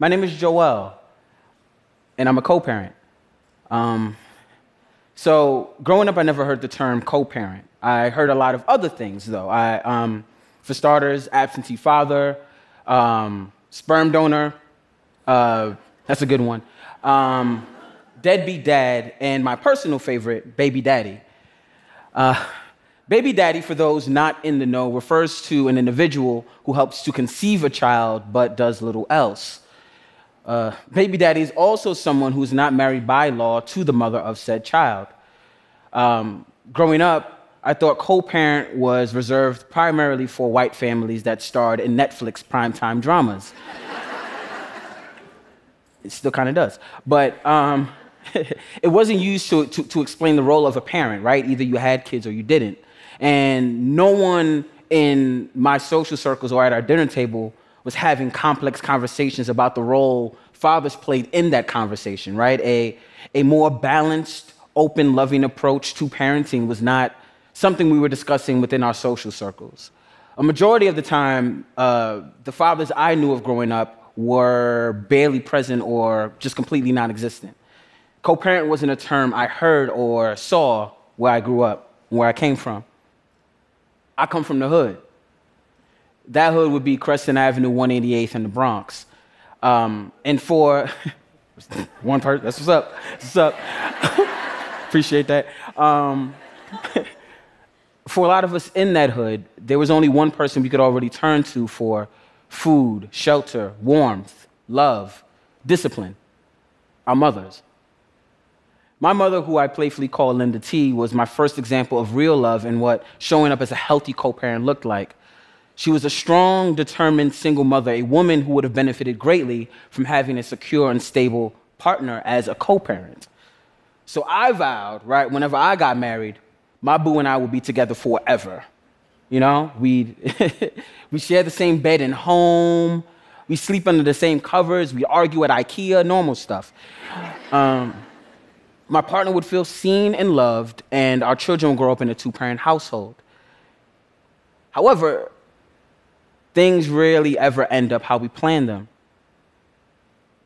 My name is Joel, and I'm a co parent. Um, so, growing up, I never heard the term co parent. I heard a lot of other things, though. I, um, for starters, absentee father, um, sperm donor, uh, that's a good one, um, deadbeat dad, and my personal favorite, baby daddy. Uh, baby daddy, for those not in the know, refers to an individual who helps to conceive a child but does little else. Uh, baby daddy is also someone who's not married by law to the mother of said child. Um, growing up, I thought co parent was reserved primarily for white families that starred in Netflix primetime dramas. it still kind of does. But um, it wasn't used to, to, to explain the role of a parent, right? Either you had kids or you didn't. And no one in my social circles or at our dinner table was having complex conversations about the role fathers played in that conversation, right? A, a more balanced, open, loving approach to parenting was not something we were discussing within our social circles. A majority of the time, uh, the fathers I knew of growing up were barely present or just completely non existent. Co parent wasn't a term I heard or saw where I grew up, where I came from. I come from the hood. That hood would be Crescent Avenue, 188th in the Bronx. Um, and for one person, that's what's up. What's up? Appreciate that. Um, for a lot of us in that hood, there was only one person we could already turn to for food, shelter, warmth, love, discipline our mothers. My mother, who I playfully call Linda T, was my first example of real love and what showing up as a healthy co parent looked like. She was a strong, determined single mother, a woman who would have benefited greatly from having a secure and stable partner as a co parent. So I vowed, right, whenever I got married, my boo and I would be together forever. You know, we we share the same bed and home. We sleep under the same covers. We argue at IKEA, normal stuff. Um, my partner would feel seen and loved, and our children would grow up in a two parent household. However, things rarely ever end up how we plan them.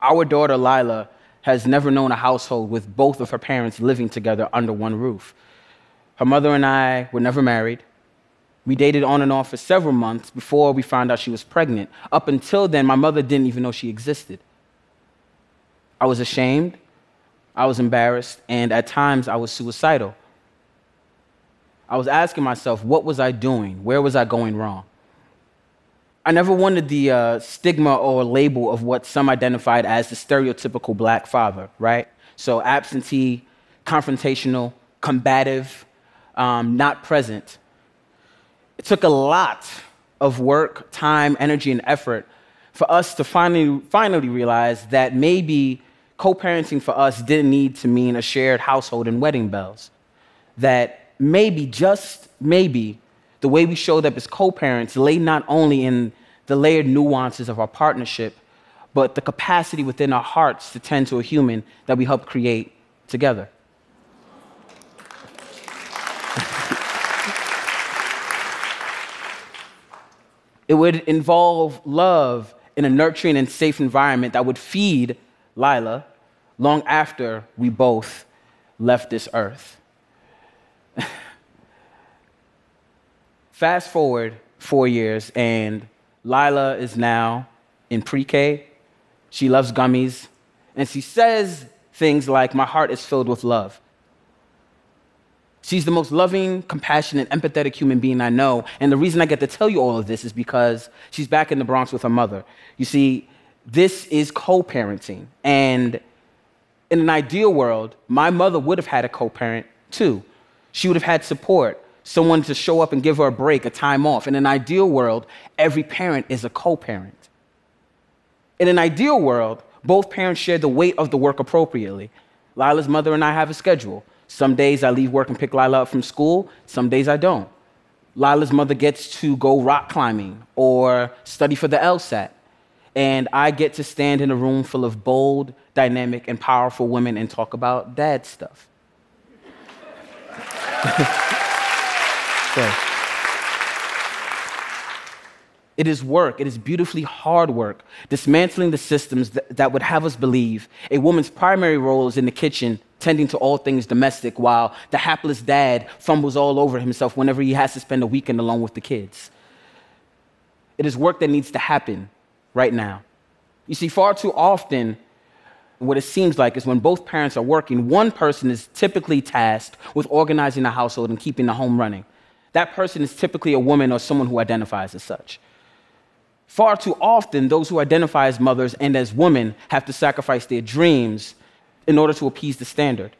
Our daughter, Lila, has never known a household with both of her parents living together under one roof. Her mother and I were never married. We dated on and off for several months before we found out she was pregnant. Up until then, my mother didn't even know she existed. I was ashamed, I was embarrassed, and at times I was suicidal. I was asking myself, what was I doing? Where was I going wrong? I never wanted the uh, stigma or label of what some identified as the stereotypical black father, right? So absentee, confrontational, combative, um, not present. It took a lot of work, time, energy, and effort for us to finally, finally realize that maybe co parenting for us didn't need to mean a shared household and wedding bells. That maybe, just maybe, the way we showed up as co parents lay not only in the layered nuances of our partnership, but the capacity within our hearts to tend to a human that we helped create together. it would involve love in a nurturing and safe environment that would feed Lila long after we both left this earth. Fast forward four years, and Lila is now in pre K. She loves gummies, and she says things like, My heart is filled with love. She's the most loving, compassionate, empathetic human being I know. And the reason I get to tell you all of this is because she's back in the Bronx with her mother. You see, this is co parenting. And in an ideal world, my mother would have had a co parent too. She would have had support someone to show up and give her a break, a time off. In an ideal world, every parent is a co parent. In an ideal world, both parents share the weight of the work appropriately. Lila's mother and I have a schedule. Some days I leave work and pick Lila up from school, some days I don't. Lila's mother gets to go rock climbing or study for the LSAT. And I get to stand in a room full of bold, dynamic, and powerful women and talk about dad stuff. So, It is work. It is beautifully hard work, dismantling the systems that, that, would have us believe a woman's primary role is in the kitchen, tending to all things domestic, while the hapless dad fumbles all over himself whenever he has to spend a weekend alone with the kids. It is work that needs to happen right now. You see, far too often, what it seems like is when both parents are working, one person is typically tasked with organizing the household and keeping the home running. That person is typically a woman or someone who identifies as such. Far too often, those who identify as mothers and as women have to sacrifice their dreams in order to appease the standard.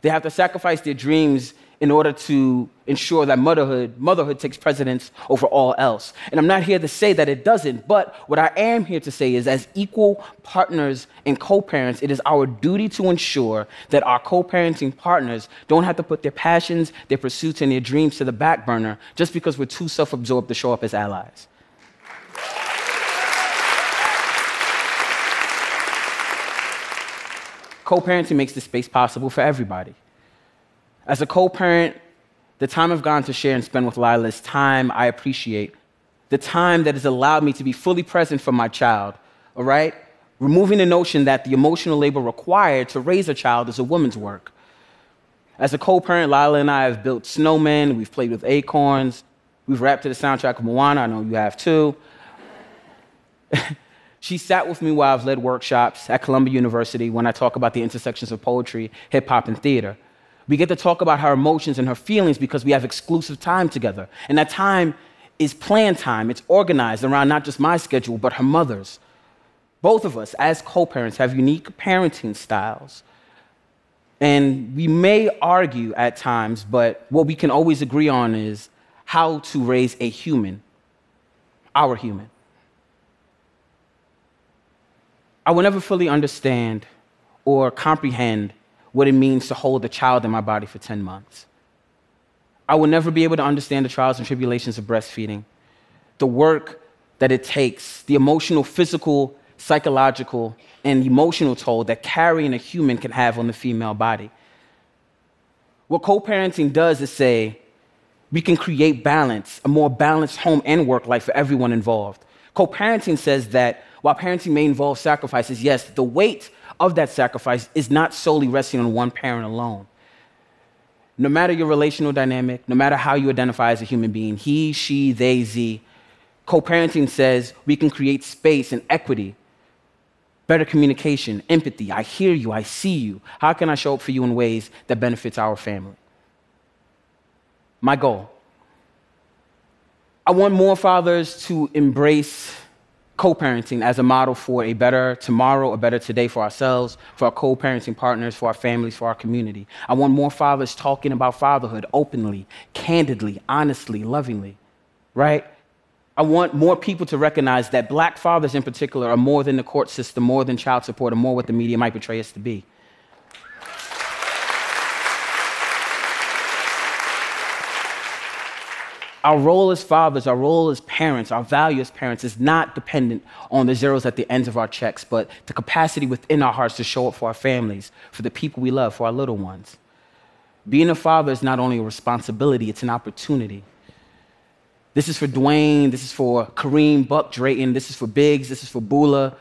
They have to sacrifice their dreams in order to ensure that motherhood, motherhood takes precedence over all else. And I'm not here to say that it doesn't, but what I am here to say is as equal partners and co-parents, it is our duty to ensure that our co-parenting partners don't have to put their passions, their pursuits, and their dreams to the back burner just because we're too self-absorbed to show up as allies. Co parenting makes this space possible for everybody. As a co parent, the time I've gone to share and spend with Lila is time I appreciate, the time that has allowed me to be fully present for my child, all right? Removing the notion that the emotional labor required to raise a child is a woman's work. As a co parent, Lila and I have built snowmen, we've played with acorns, we've rapped to the soundtrack of Moana, I know you have too. she sat with me while I've led workshops at Columbia University when I talk about the intersections of poetry, hip hop, and theater. We get to talk about her emotions and her feelings because we have exclusive time together. And that time is planned time, it's organized around not just my schedule, but her mother's. Both of us, as co parents, have unique parenting styles. And we may argue at times, but what we can always agree on is how to raise a human, our human. I will never fully understand or comprehend what it means to hold a child in my body for 10 months. I will never be able to understand the trials and tribulations of breastfeeding, the work that it takes, the emotional, physical, psychological, and emotional toll that carrying a human can have on the female body. What co parenting does is say we can create balance, a more balanced home and work life for everyone involved. Co parenting says that while parenting may involve sacrifices, yes, the weight of that sacrifice is not solely resting on one parent alone. No matter your relational dynamic, no matter how you identify as a human being, he, she, they, z, co parenting says we can create space and equity, better communication, empathy. I hear you, I see you. How can I show up for you in ways that benefits our family? My goal. I want more fathers to embrace co parenting as a model for a better tomorrow, a better today for ourselves, for our co parenting partners, for our families, for our community. I want more fathers talking about fatherhood openly, candidly, honestly, lovingly, right? I want more people to recognize that black fathers in particular are more than the court system, more than child support, and more what the media might portray us to be. Our role as fathers, our role as parents, our value as parents is not dependent on the zeros at the ends of our checks, but the capacity within our hearts to show up for our families, for the people we love, for our little ones. Being a father is not only a responsibility, it's an opportunity. This is for Dwayne, this is for Kareem, Buck Drayton, this is for Biggs, this is for Bula,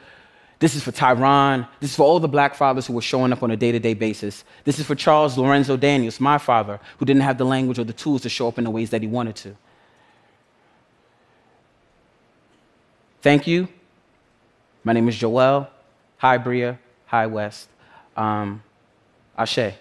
this is for Tyron, this is for all the black fathers who were showing up on a day to day basis. This is for Charles Lorenzo Daniels, my father, who didn't have the language or the tools to show up in the ways that he wanted to. Thank you. My name is Joel. Hi, Bria. Hi, West. Um, Ashe.